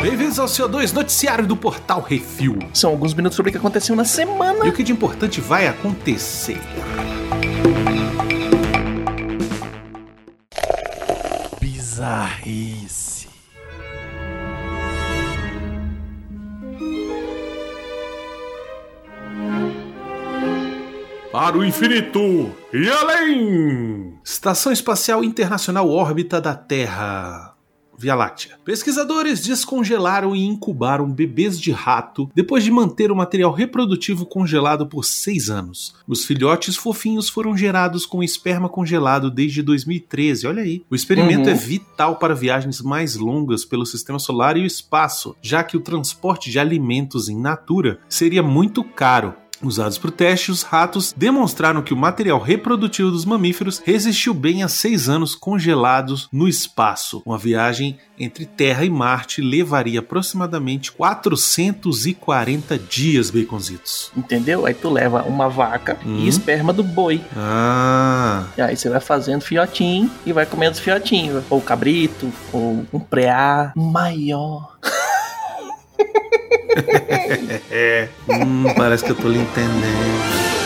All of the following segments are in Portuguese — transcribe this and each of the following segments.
Bem-vindos ao CO2 Noticiário do Portal Refil. São alguns minutos sobre o que aconteceu na semana. E o que de importante vai acontecer. Bizarrice. Para o infinito e além! Estação Espacial Internacional Órbita da Terra. Via Láctea. Pesquisadores descongelaram e incubaram bebês de rato depois de manter o material reprodutivo congelado por seis anos. Os filhotes fofinhos foram gerados com esperma congelado desde 2013. Olha aí. O experimento Uhum. é vital para viagens mais longas pelo sistema solar e o espaço, já que o transporte de alimentos em natura seria muito caro. Usados para o teste, os ratos demonstraram que o material reprodutivo dos mamíferos resistiu bem a seis anos congelados no espaço. Uma viagem entre Terra e Marte levaria aproximadamente 440 dias, baconzitos. Entendeu? Aí tu leva uma vaca Hum. e esperma do boi. Ah, E aí você vai fazendo fiotinho e vai comendo os fiotinhos. Ou cabrito, ou um preá maior. é. Hum, parece que eu tô lhe entendendo.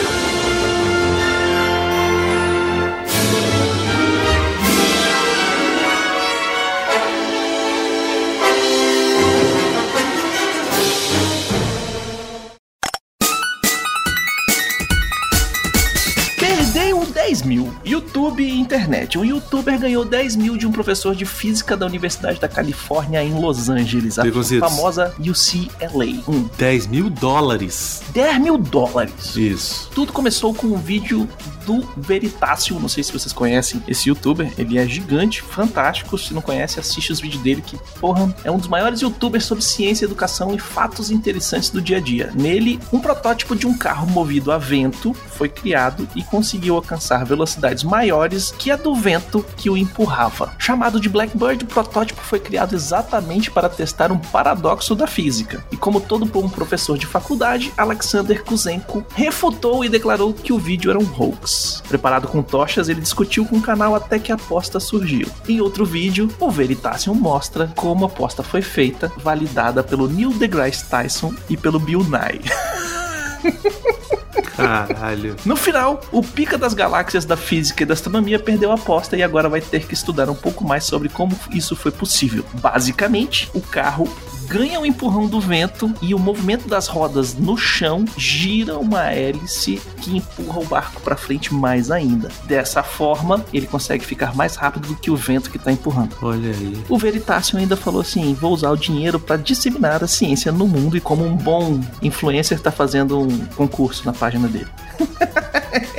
Internet. Um youtuber ganhou 10 mil de um professor de física da Universidade da Califórnia em Los Angeles, a famosa UCLA. Um 10 mil dólares. 10 mil dólares. Isso. Tudo começou com um vídeo do Veritácio. Não sei se vocês conhecem esse youtuber. Ele é gigante, fantástico. Se não conhece, assiste os vídeos dele, que, porra, é um dos maiores youtubers sobre ciência, educação e fatos interessantes do dia a dia. Nele, um protótipo de um carro movido a vento foi criado e conseguiu alcançar velocidades maiores que a do vento que o empurrava. Chamado de Blackbird, o protótipo foi criado exatamente para testar um paradoxo da física. E como todo bom professor de faculdade, Alexander Kuzenko refutou e declarou que o vídeo era um hoax. Preparado com tochas, ele discutiu com o canal até que a aposta surgiu. Em outro vídeo, o Veritasium mostra como a aposta foi feita, validada pelo Neil deGrasse Tyson e pelo Bill Nye. Caralho. No final, o pica das galáxias da física e da astronomia perdeu a aposta e agora vai ter que estudar um pouco mais sobre como isso foi possível. Basicamente, o carro ganha o empurrão do vento e o movimento das rodas no chão gira uma hélice que empurra o barco para frente mais ainda. Dessa forma, ele consegue ficar mais rápido do que o vento que está empurrando. Olha aí. O Veritácio ainda falou assim: vou usar o dinheiro para disseminar a ciência no mundo e como um bom influencer está fazendo um concurso na página dele.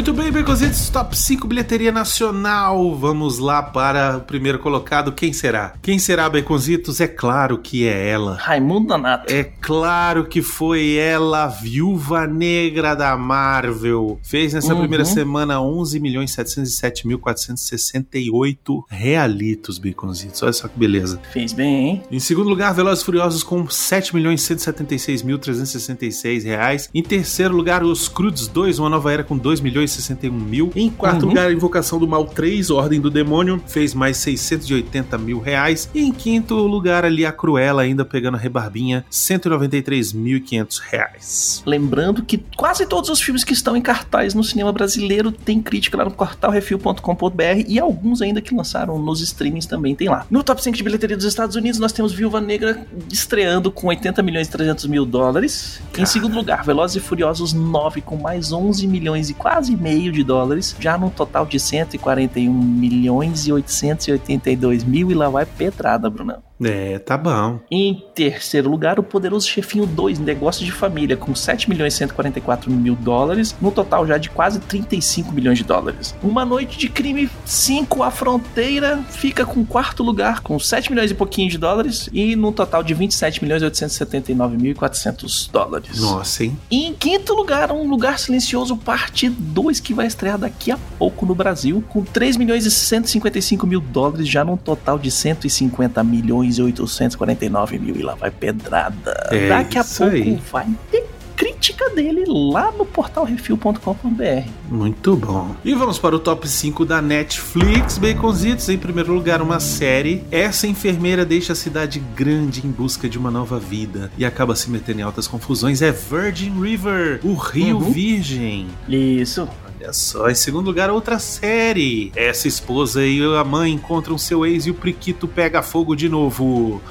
Muito bem, Beconzitos, top 5 bilheteria nacional. Vamos lá para o primeiro colocado. Quem será? Quem será, Beconzitos? É claro que é ela. Raimundo Donato. É claro que foi ela, a viúva negra da Marvel. Fez nessa Uhum. primeira semana 11.707.468 realitos, Beconzitos. Olha só que beleza. Fez bem, hein? Em segundo lugar, Velozes Furiosos com 7.176.366 reais. Em terceiro lugar, Os Crudos 2, Uma Nova Era com 2 milhões e 61 mil. Em quarto Uhum. lugar, Invocação do Mal 3, Ordem do Demônio, fez mais 680 mil reais. E em quinto lugar, ali, A Cruella ainda pegando a rebarbinha, 193.500 reais. Lembrando que quase todos os filmes que estão em cartaz no cinema brasileiro tem crítica lá no portalrefil.com.br e alguns ainda que lançaram nos streamings também tem lá. No top 5 de bilheteria dos Estados Unidos, nós temos Viúva Negra estreando com 80 milhões e 300 mil dólares. Em segundo lugar, Velozes e Furiosos 9 com mais 11 milhões e quase meio de dólares, já num total de 141 milhões e 882 mil e lá vai pedrada, Brunão. É, tá bom. Em terceiro lugar, o Poderoso Chefinho 2, Negócio de Família, com 7 milhões e 144 mil dólares, no total já de quase 35 milhões de dólares. Uma Noite de Crime 5, A Fronteira, fica com quarto lugar, com 7 milhões e pouquinho de dólares, e no total de 27 milhões e 879 mil e 400 dólares. Nossa, hein? E em quinto lugar, Um Lugar Silencioso, parte 2, que vai estrear daqui a pouco no Brasil, com 3 milhões e 155 mil dólares, já num total de 150 milhões e 849 mil. E lá vai pedrada. É daqui a pouco aí. vai ter crítica dele lá no portalrefil.com.br. Muito bom. E vamos para o top 5 da Netflix. Baconzitos, em primeiro lugar, uma série. Essa enfermeira deixa a cidade grande em busca de uma nova vida e acaba se metendo em altas confusões. É Virgin River, o Rio Uhum. Virgem. Isso. Olha só, em segundo lugar, outra série. Essa esposa e a mãe encontram seu ex e o priquito pega fogo de novo.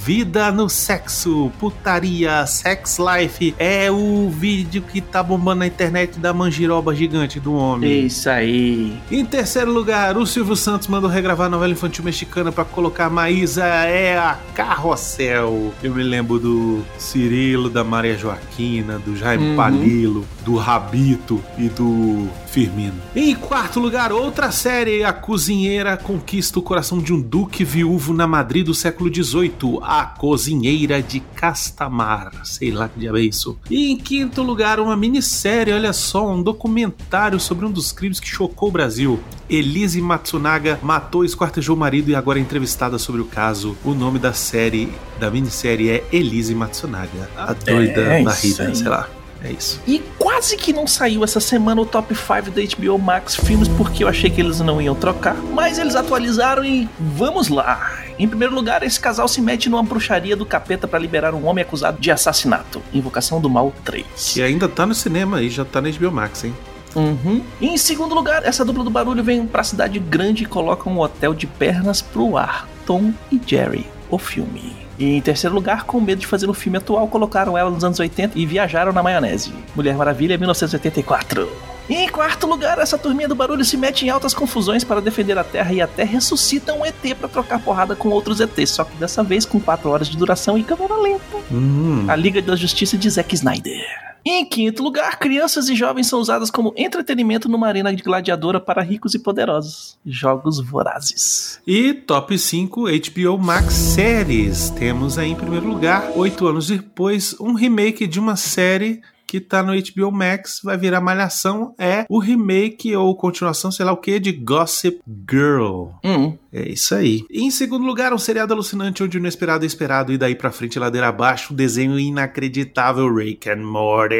Vida no sexo, putaria, sex life é o vídeo que tá bombando na internet da mangiroba gigante do homem. Isso aí. Em terceiro lugar, o Silvio Santos mandou regravar a novela infantil mexicana pra colocar Maísa é a Carrossel. Eu me lembro do Cirilo, da Maria Joaquina, do Jaime Uhum. Palilo, do Rabito e do Firmino. Em quarto lugar, outra série, A Cozinheira conquista o coração de um duque viúvo na Madrid do século XVIII, A Cozinheira de Castamar. Sei lá que diabo é isso. E em quinto lugar, uma minissérie, olha só, um documentário sobre um dos crimes que chocou o Brasil. Elise Matsunaga matou e esquartejou o marido e agora é entrevistada sobre o caso. O nome da série, da minissérie é Elise Matsunaga. A doida É da Rita, sei lá. É isso. E quase que não saiu essa semana o top 5 da HBO Max filmes porque eu achei que eles não iam trocar, mas eles atualizaram e vamos lá. Em primeiro lugar, esse casal se mete numa bruxaria do capeta para liberar um homem acusado de assassinato. Invocação do Mal 3. Que ainda tá no cinema e já tá na HBO Max, hein? Uhum. E em segundo lugar, essa dupla do barulho vem pra cidade grande e coloca um hotel de pernas pro ar. Tom e Jerry, o filme. E em terceiro lugar, com medo de fazer um filme atual, colocaram ela nos anos 80 e viajaram na maionese. Mulher Maravilha 1984. E em quarto lugar, essa turminha do barulho se mete em altas confusões para defender a Terra e até ressuscita um ET para trocar porrada com outros ETs, só que dessa vez com 4 horas de duração e câmera lenta. Hum. A Liga da Justiça de Zack Snyder. Em quinto lugar, crianças e jovens são usadas como entretenimento numa arena de gladiadora para ricos e poderosos. Jogos vorazes. E top 5 HBO Max séries. Temos aí em primeiro lugar, oito anos depois, um remake de uma série que tá no HBO Max, vai virar malhação. É o remake ou continuação, sei lá o que, de Gossip Girl. Hum, É isso aí. E em segundo lugar, um seriado alucinante onde o inesperado é esperado e daí pra frente, ladeira abaixo, um desenho inacreditável Rick and Morty.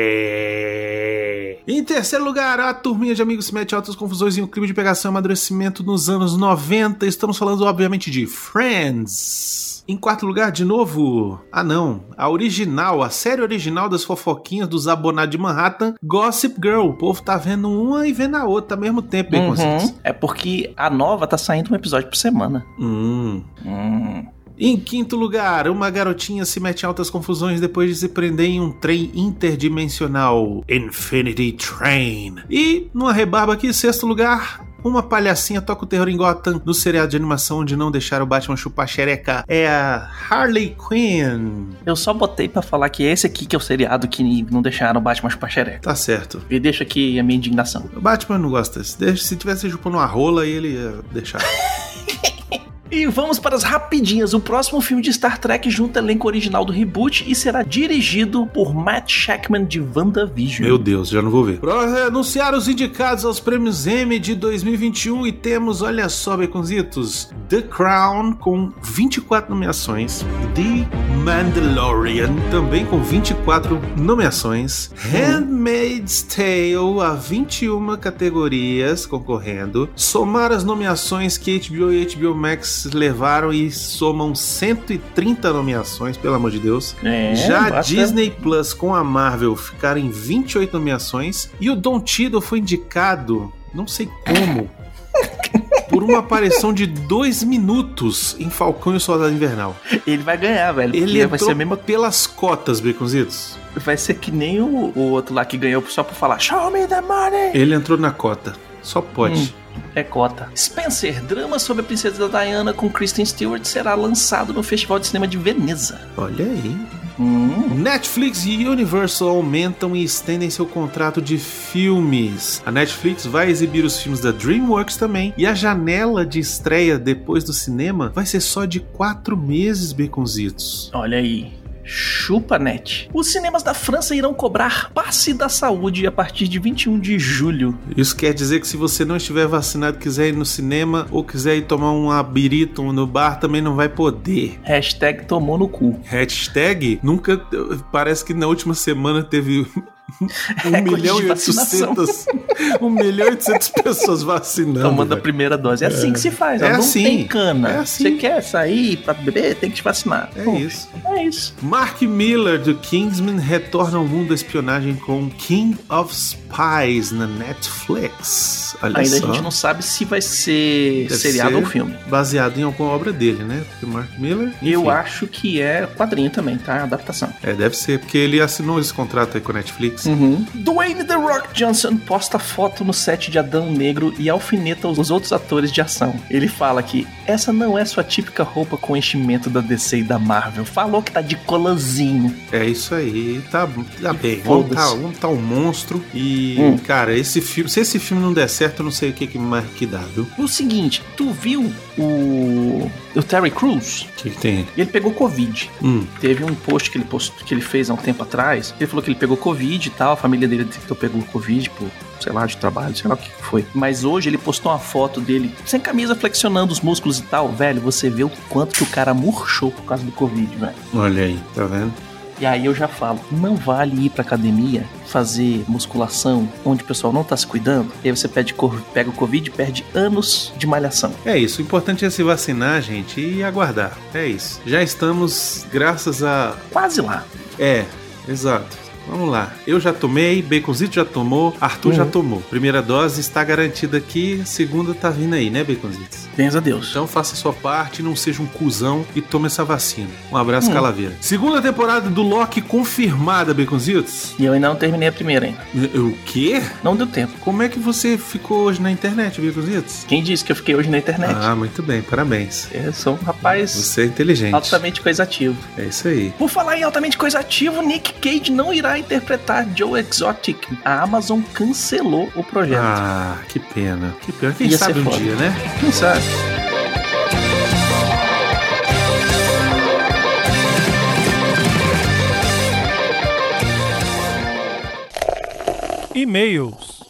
Em terceiro lugar, a turminha de amigos se mete em altas confusões em um crime de pegação e amadurecimento nos anos 90. Estamos falando, obviamente, de Friends. Em quarto lugar, de novo, ah não, a original, a série original das fofoquinhas dos abonados de Manhattan, Gossip Girl. O povo tá vendo uma e vendo a outra ao mesmo tempo, bem uhum. É porque a nova tá saindo um episódio por semana. Hum. Hum. Em quinto lugar, uma garotinha se mete em altas confusões depois de se prender em um trem interdimensional, Infinity Train. E, numa rebarba aqui, sexto lugar, uma palhacinha toca o terror em Gotham no seriado de animação onde não deixaram o Batman chupar xereca. É a Harley Quinn. Eu só botei pra falar que esse aqui que é o seriado que não deixaram o Batman chupar xereca. Tá certo. E deixa aqui a minha indignação. O Batman não gosta Se tivesse chupando uma rola, ele ia deixar. E vamos para as rapidinhas. O próximo filme de Star Trek junta elenco original do reboot e será dirigido por Matt Shackman de WandaVision. Meu Deus, já não vou ver. Pra anunciar os indicados aos prêmios Emmy de 2021 e temos, olha só, Baconzitos, The Crown com 24 nomeações, The Mandalorian também com 24 nomeações, Handmaid's Tale a 21 categorias concorrendo, somar as nomeações que HBO e HBO Max levaram e somam 130 nomeações, pelo amor de Deus. É, Já a bota- Disney Plus com a Marvel ficaram em 28 nomeações e o Don Tiddle foi indicado, não sei como, por uma aparição de dois minutos em Falcão e o Soldado Invernal. Ele vai ganhar, velho. Ele vai ser, a mesma, pelas cotas, Baconzitos. vai ser que nem o, o outro lá que ganhou só por falar Show me the money! Ele entrou na cota. Só pode. Hum. É cota. Spencer, drama sobre a princesa Diana com Kristen Stewart será lançado no Festival de Cinema de Veneza. Olha aí. Hum. Netflix e Universal aumentam e estendem seu contrato de filmes. A Netflix vai exibir os filmes da DreamWorks também, e a janela de estreia depois do cinema vai ser só de quatro meses, Baconzitos. Olha aí. ChupaNet. Os cinemas da França irão cobrar passe da saúde a partir de 21 de julho. Isso quer dizer que se você não estiver vacinado quiser ir no cinema ou quiser ir tomar um abirito no bar, também não vai poder. Hashtag tomou no cu. Hashtag nunca. Parece que na última semana teve um milhão e oitocentas. Um milhão e oitocentas pessoas vacinando. Tomando velho. a primeira dose. É, assim que se faz. É não assim. tem cana. É assim. Você quer sair pra beber, tem que te vacinar. É Pô, isso. É isso. Mark Miller, do Kingsman, retorna ao mundo da espionagem com King of Spies na Netflix. Olha Ainda só. a gente não sabe se vai ser Deve seriado ser ou filme. Baseado em alguma obra dele, né? Porque Mark Miller. Eu enfim. acho que é quadrinho também, tá? Adaptação. É, deve ser, porque ele assinou esse contrato aí com a Netflix. Uhum. Dwayne The Rock Johnson posta foto no set de Adão Negro e alfineta os outros atores de ação. Ele fala que essa não é sua típica roupa com enchimento da DC e da Marvel. Falou que tá de colanzinho. É isso aí, tá, tá bem. Vamos tá, vamos tá um monstro. E, Hum. cara, esse filme. Se esse filme não der certo, eu não sei o que, que mais que dá, viu? O seguinte, tu viu o, o Terry Crews? O que, que tem? Ele pegou Covid. Hum, Teve um post que ele, post, que ele fez há um tempo atrás. Ele falou que ele pegou Covid e tal. A família dele detectou pegou Covid por, sei lá, de trabalho, sei lá o que foi. Mas hoje ele postou uma foto dele sem camisa, flexionando os músculos e tal. Velho, você vê o quanto que o cara murchou por causa do Covid, velho. olha aí, tá vendo? E aí eu já falo, não vale ir pra academia fazer musculação onde o pessoal não tá se cuidando. E aí você pede, pega o Covid e perde anos de malhação. É isso, o importante é se vacinar, gente, e aguardar. É isso. Já estamos, graças a. Quase lá. É, exato. Vamos lá. Eu já tomei, Baconzito já tomou, Arthur Uhum. já tomou. Primeira dose está garantida aqui, segunda tá vindo aí, né, Baconzitos? Bens a Deus. Então faça a sua parte, não seja um cuzão e tome essa vacina. Um abraço, Hum. Calaveira. Segunda temporada do Loki confirmada, Baconzitos. E eu ainda não terminei a primeira ainda. O quê? Não deu tempo. Como é que você ficou hoje na internet, Baconzitos? Quem disse que eu fiquei hoje na internet? Ah, muito bem, parabéns. Eu sou um rapaz Você é inteligente. altamente coisativo. É isso aí. Por falar em altamente coisativo, Nick Cage não irá interpretar Joe Exotic. A Amazon cancelou o projeto. Ah, que pena. Que pena. Quem Ia sabe um foda. dia, né? Quem sabe? E-mails.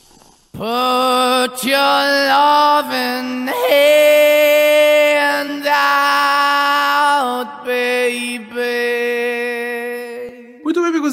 Put your loving hand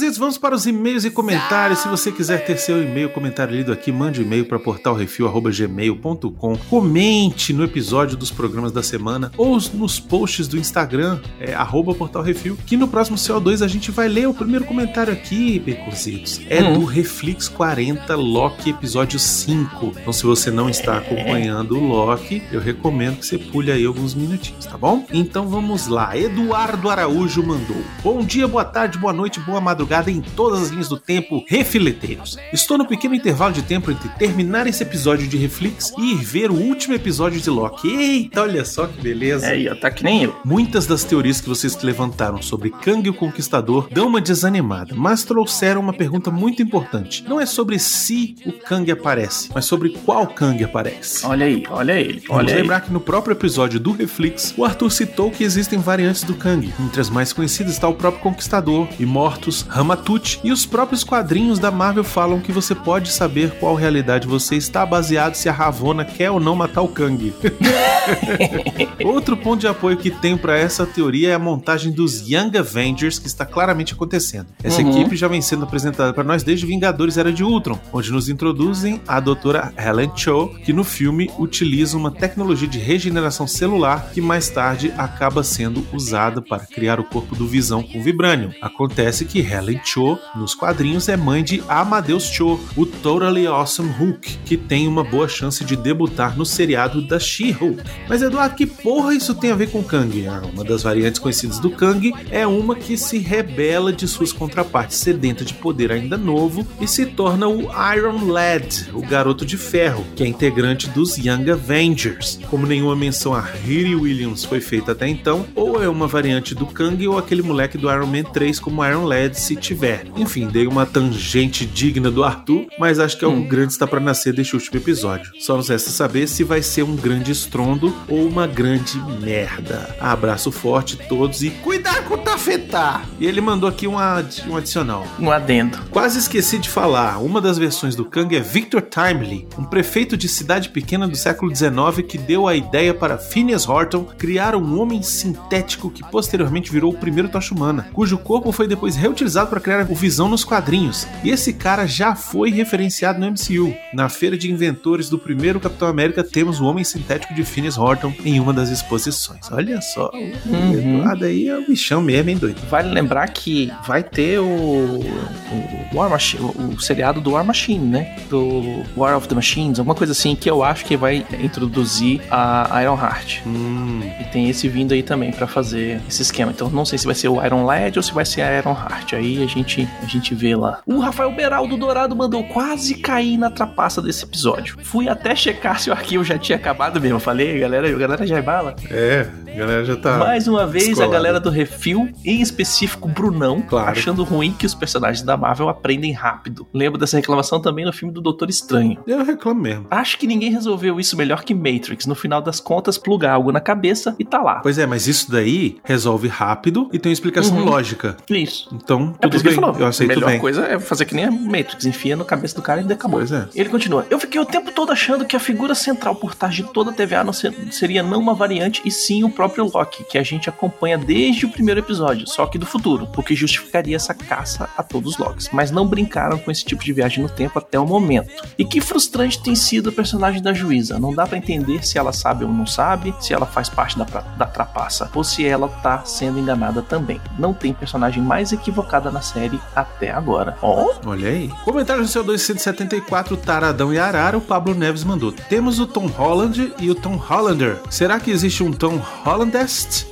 amigos, vamos para os e-mails e comentários. Se você quiser ter seu e-mail, comentário lido aqui, mande e-mail para portalrefil.gmail.com. Comente no episódio dos programas da semana ou nos posts do Instagram, é, arroba portalrefil, que no próximo CO2 a gente vai ler o primeiro comentário aqui, Beconzitos. É Hum. do Reflex 40 Loki, episódio 5. Então, se você não está acompanhando o Loki, eu recomendo que você pule aí alguns minutinhos, tá bom? Então vamos lá. Eduardo Araújo mandou. Bom dia, boa tarde, boa noite, boa madrugada em todas as linhas do tempo, refileteiros. Estou no pequeno intervalo de tempo entre terminar esse episódio de Reflex e ir ver o último episódio de Loki. Eita, olha só que beleza. É, tá que nem eu. Muitas das teorias que vocês levantaram sobre Kang o Conquistador dão uma desanimada, mas trouxeram uma pergunta muito importante. Não é sobre se o Kang aparece, mas sobre qual Kang aparece. Olha aí, olha ele. Vamos Olha aí. lembrar que no próprio episódio do Reflex, o Arthur citou que existem variantes do Kang. Entre as mais conhecidas está o próprio Conquistador, Imortus, Ramatut e os próprios quadrinhos da Marvel falam que você pode saber qual realidade você está baseado se a Ravonna quer ou não matar o Kang. Outro ponto de apoio que tenho para essa teoria é a montagem dos Young Avengers que está claramente acontecendo. Essa Uhum. equipe já vem sendo apresentada para nós desde Vingadores Era de Ultron, onde nos introduzem a doutora Helen Cho, que no filme utiliza uma tecnologia de regeneração celular que mais tarde acaba sendo usada para criar o corpo do Visão com Vibranium. Acontece que Helen Cho, nos quadrinhos, é mãe de Amadeus Cho, o Totally Awesome Hulk, que tem uma boa chance de debutar no seriado da She-Hulk. Mas Eduardo, que porra isso tem a ver com Kang? Ah, uma das variantes conhecidas do Kang é uma que se rebela de suas contrapartes sedenta de poder ainda novo e se torna o Iron Lad, o garoto de ferro, que é integrante dos Young Avengers. Como nenhuma menção a Riri Williams foi feita até então, ou é uma variante do Kang ou aquele moleque do Iron Man 3 como Iron Lad se tiver. Enfim, dei uma tangente digna do Arthur, mas acho que algo Hum. grande está para nascer deste último episódio. Só nos resta saber se vai ser um grande estrondo ou uma grande merda. Abraço forte a todos e cuidado com o tafetá! E ele mandou aqui um, ad- um adicional. Um adendo. Quase esqueci de falar, uma das versões do Kang é Victor Timely, um prefeito de cidade pequena do século XIX que deu a ideia para Phineas Horton criar um homem sintético que posteriormente virou o primeiro Tocha Humana, cujo corpo foi depois reutilizado para criar o Visão nos quadrinhos. E esse cara já foi referenciado no MCU. Na feira de inventores do primeiro Capitão América temos o homem sintético de Phineas Horton em uma das exposições. Olha só, Uhum. Eduardo aí é o bichão mesmo, hein, doido? Vale lembrar que vai ter o, o War Machine, o, seriado do War Machine, né? Do War of the Machines, alguma coisa assim, que eu acho que vai introduzir a Iron Heart. Hum, E tem esse vindo aí também pra fazer esse esquema. Então não sei se vai ser o Iron Lad ou se vai ser a Iron Heart. Aí a gente, a gente vê lá. O Rafael Beraldo Dourado mandou quase cair na trapaça desse episódio. Fui até checar se o arquivo já tinha acabado mesmo. Falei, galera, a galera já é bala. é, a galera já tá. Mais uma vez, a galera do Refil, em específico Brunão, Claro. achando ruim que os personagens da Marvel aprendem rápido. Lembro dessa reclamação também no filme do Doutor Estranho. Eu reclamo mesmo. Acho que ninguém resolveu isso melhor que Matrix. No final das contas, plugar algo na cabeça e tá lá. Pois é, mas isso daí resolve rápido e tem uma explicação Uhum. lógica. Isso. Então, É tudo que bem. falou. Eu a aceito melhor bem. coisa é fazer que nem a Matrix, enfia no cabeça do cara e acabou. Pois é. Ele continua. Eu fiquei o tempo todo achando que a figura central por trás de toda a TVA não ser- seria não uma variante e sim o próprio Loki, que a gente acompanha desde o primeiro episódio, só que do futuro, o que justificaria essa caça a todos os Locks. Mas não brincaram com esse tipo de viagem no tempo até o momento. E que frustrante tem sido o personagem da juíza. Não dá pra entender se ela sabe ou não sabe, se ela faz parte da, da trapaça, ou se ela tá sendo enganada também. Não tem personagem mais equivocada na série até agora. Ó, Olha aí. Comentário no seu 274, Taradão e Arara, o Pablo Neves mandou. Temos o Tom Holland e o Tom Hollander. Será que existe um Tom Hollandest?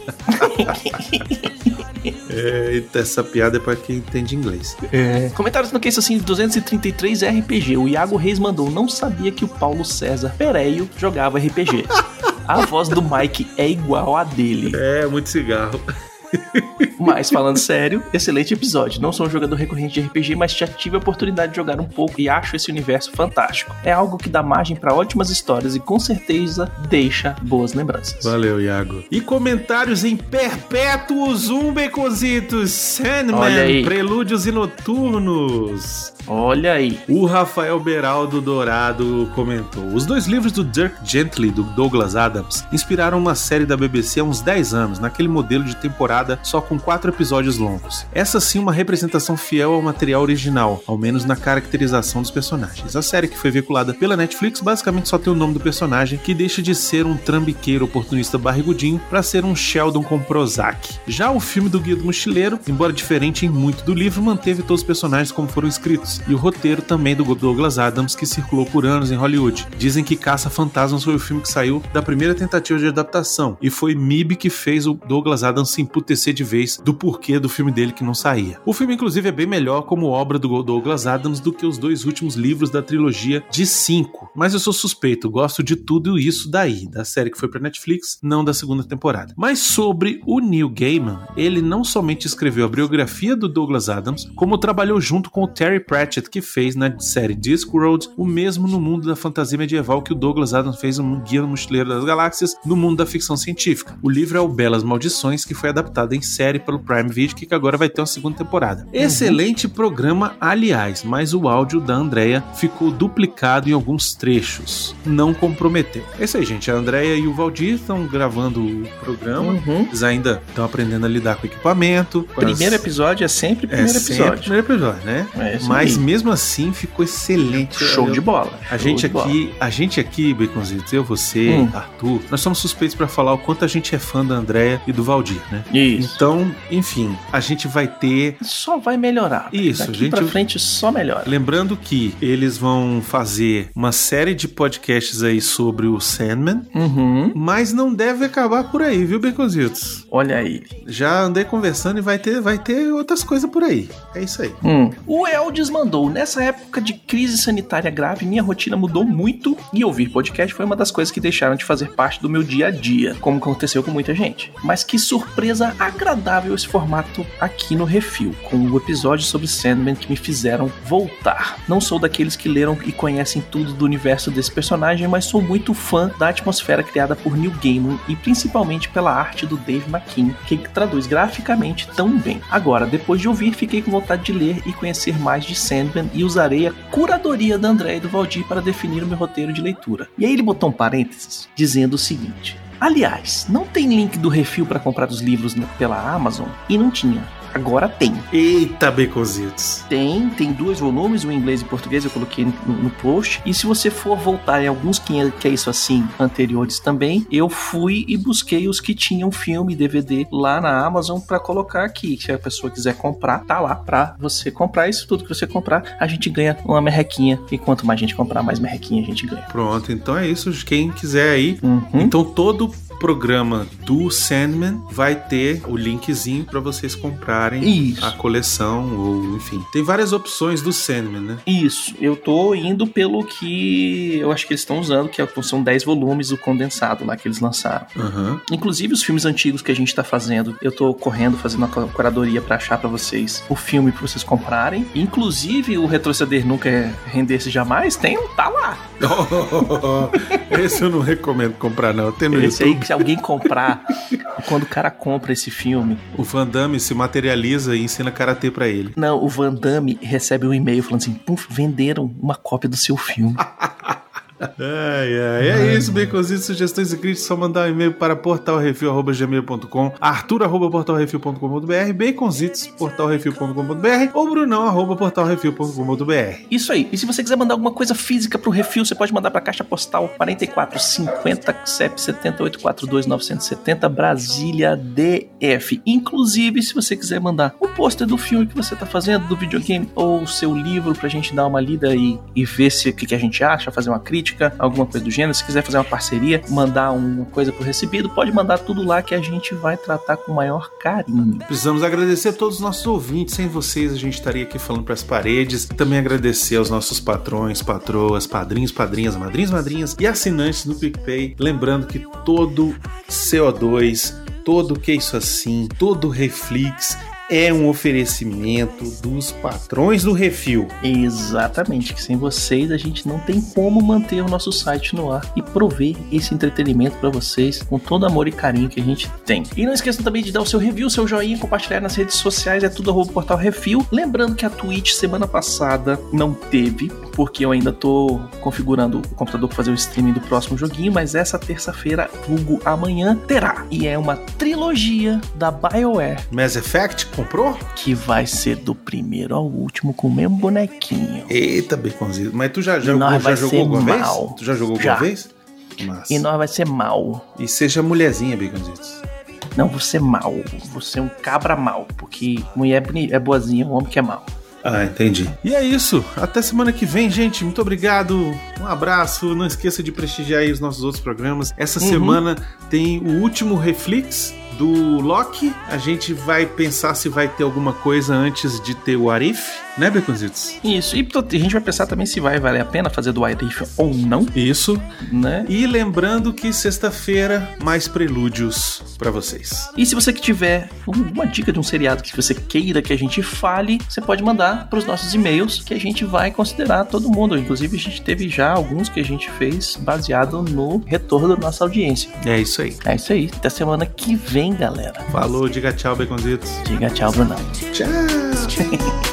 é, eita, essa piada é pra quem entende inglês. Comentários no Case assim 233 RPG. O Iago Reis mandou: Não sabia que o Paulo César Pereio jogava RPG. A voz do Mike é igual a dele. É, muito cigarro. Mas falando sério, excelente episódio. Não sou um jogador recorrente de RPG, mas já tive a oportunidade de jogar um pouco e acho esse universo fantástico. É algo que dá margem pra ótimas histórias e com certeza deixa boas lembranças. Valeu, Iago. E comentários em perpétuos, um becositos, Sandman. Prelúdios e Noturnos. Olha aí. O Rafael Beraldo Dourado comentou: Os dois livros do Dirk Gently, do Douglas Adams, inspiraram uma série da BBC há uns 10 anos, naquele modelo de temporada só com quatro episódios longos. Essa sim uma representação fiel ao material original, ao menos na caracterização dos personagens. A série que foi veiculada pela Netflix basicamente só tem o nome do personagem, que deixa de ser um trambiqueiro oportunista barrigudinho para ser um Sheldon com Prozac. Já o filme do Guia do Mochileiro, embora diferente em muito do livro, manteve todos os personagens como foram escritos, e o roteiro também do Douglas Adams, que circulou por anos em Hollywood. Dizem que Caça Fantasmas foi o filme que saiu da primeira tentativa de adaptação, e foi MIB que fez o Douglas Adams se emputecer de vez do porquê do filme dele que não saía. O filme, inclusive, é bem melhor como obra do Douglas Adams do que os dois últimos livros da trilogia de cinco. Mas eu sou suspeito, gosto de tudo isso daí, da série que foi pra Netflix, não da segunda temporada. Mas sobre o Neil Gaiman, ele não somente escreveu a biografia do Douglas Adams, como trabalhou junto com o Terry Pratchett, que fez na série Discworld o mesmo no mundo da fantasia medieval que o Douglas Adams fez no Guia do Mochileiro das Galáxias no mundo da ficção científica. O livro é o Belas Maldições, que foi adaptado em série pelo Prime Video, que agora vai ter uma segunda temporada. Excelente programa, aliás, mas o áudio da Andrea ficou duplicado em alguns trechos. Não comprometeu. É isso aí, gente. A Andrea e o Valdir estão gravando o programa. Uhum. Eles ainda estão aprendendo a lidar com o equipamento. com Primeiro as- episódio é sempre é primeiro sempre episódio. primeiro episódio, né? É Mas aí. mesmo assim ficou excelente. Show Eu- de bola. A show gente de bola. aqui, a gente aqui, Baconzitos, eu, você, Hum. Arthur, nós somos suspeitos pra falar o quanto a gente é fã da Andrea e do Valdir, né? Isso. Então, enfim, a gente vai ter. Só vai melhorar. Isso, Daqui gente, pra frente só melhora. Lembrando que eles vão fazer uma série de podcasts aí sobre o Sandman, Uhum. mas não deve acabar por aí, viu, Baconzitos? Olha aí. Já andei conversando e vai ter, vai ter outras coisas por aí. É isso aí. Hum. O Eldes mandou: nessa época de crise sanitária grave, minha rotina mudou muito e ouvir podcast foi uma das coisas que deixaram de fazer parte do meu dia a dia, como aconteceu com muita gente. Mas que surpresa agradável esse formato aqui no Refil, com o episódio sobre Sandman que me fizeram voltar. Não sou daqueles que leram e conhecem tudo do universo desse personagem, mas sou muito fã da atmosfera criada por Neil Gaiman e principalmente pela arte do Dave McKean, que traduz graficamente tão bem. Agora, depois de ouvir, fiquei com vontade de ler e conhecer mais de Sandman e usarei a curadoria da André e do Valdir para definir o meu roteiro de leitura. E aí ele botou um parênteses dizendo o seguinte: Aliás, não tem link do refil para comprar os livros pela Amazon? E não tinha. Agora tem. Eita, Baconzitos. Tem, tem dois volumes, o em inglês e português, eu coloquei no, no post. E se você for voltar em alguns que é, isso assim, anteriores também, eu fui e busquei os que tinham filme DVD lá na Amazon pra colocar aqui. Se a pessoa quiser comprar, tá lá pra você comprar. Isso tudo que você comprar, a gente ganha uma merrequinha. E quanto mais gente comprar, mais merrequinha a gente ganha. Pronto, então é isso. Quem quiser aí. Uhum. Então todo programa do Sandman vai ter o linkzinho para vocês comprarem Isso. a coleção ou enfim. Tem várias opções do Sandman, né? Isso, eu tô indo pelo que eu acho que eles estão usando, que é- são 10 volumes o condensado lá que eles lançaram. Aham. Inclusive os filmes antigos que a gente tá fazendo, eu tô correndo fazendo uma cu- curadoria pra achar pra vocês o filme pra vocês comprarem. Inclusive o Retroceder Nunca é Render-se Jamais, tem, tá lá. Esse eu não recomendo comprar não. Tem no Esse aí, YouTube. que se alguém comprar, quando o cara compra esse filme, O Van Damme se materializa e ensina karatê pra ele. não, o Van Damme recebe um e-mail falando assim, puf, venderam uma cópia do seu filme. Ai, ai. É isso, Baconzitos, sugestões e críticas, só mandar um e-mail para portalrefil.gmail.com, arthur.portalrefil.com.br, baconzitos, portalrefil.com.br ou brunão.portalrefil.com.br. Isso aí. E se você quiser mandar alguma coisa física pro refil, você pode mandar pra Caixa Postal 4450 CEP 7842970 Brasília DF. Inclusive, se você quiser mandar o pôster do filme que você tá fazendo, do videogame, ou o seu livro pra gente dar uma lida e, e ver se o que, que a gente acha, fazer uma crítica, alguma coisa do gênero. Se quiser fazer uma parceria, mandar uma coisa pro recebido, pode mandar tudo lá que a gente vai tratar com o maior carinho. Precisamos agradecer a todos os nossos ouvintes. Sem vocês, a gente estaria aqui falando para as paredes. Também agradecer aos nossos patrões, patroas, padrinhos, padrinhas, madrinhas, madrinhas e assinantes do PicPay. Lembrando que todo CO2, todo que isso assim, todo Reflex é um oferecimento dos patrões do Refil. Exatamente, que sem vocês a gente não tem como manter o nosso site no ar e prover esse entretenimento pra vocês com todo amor e carinho que a gente tem. E não esqueçam também de dar o seu review, seu joinha, compartilhar nas redes sociais, é tudo arroba portal Refil. Lembrando que a Twitch semana passada não teve, porque eu ainda tô configurando o computador para fazer o streaming do próximo joguinho, mas essa terça-feira, vulgo amanhã, terá. E é uma trilogia da BioWare Mass Effect comprou? que vai ser do primeiro ao último com o mesmo bonequinho. Eita, Baconzito. Mas tu já, jogou, nós já jogou alguma mal. vez? Tu já jogou Já. alguma vez? Massa. E nós vai ser mal. E seja mulherzinha, Baconzitos. Não, você é mal. Você é um cabra mal. Porque mulher é é boazinha, o homem que é mal. Ah, entendi. E é isso. Até semana que vem, gente. Muito obrigado. Um abraço. Não esqueça de prestigiar aí os nossos outros programas. Essa Uhum. semana tem o último Reflex do Loki. A gente vai pensar se vai ter alguma coisa antes de ter o Arif, né, Beconzitos? Isso. E a gente vai pensar também se vai valer a pena fazer do Irif ou não, Isso. né? E lembrando que sexta-feira, mais prelúdios pra vocês. E se você que tiver uma dica de um seriado que você queira que a gente fale, você pode mandar para os nossos e-mails que a gente vai considerar todo mundo. Inclusive, a gente teve já alguns que a gente fez baseado no retorno da nossa audiência. É isso aí. É isso aí. Até semana que vem, galera. Falou, diga tchau, Beconzitos. Diga tchau, Brunão. Tchau.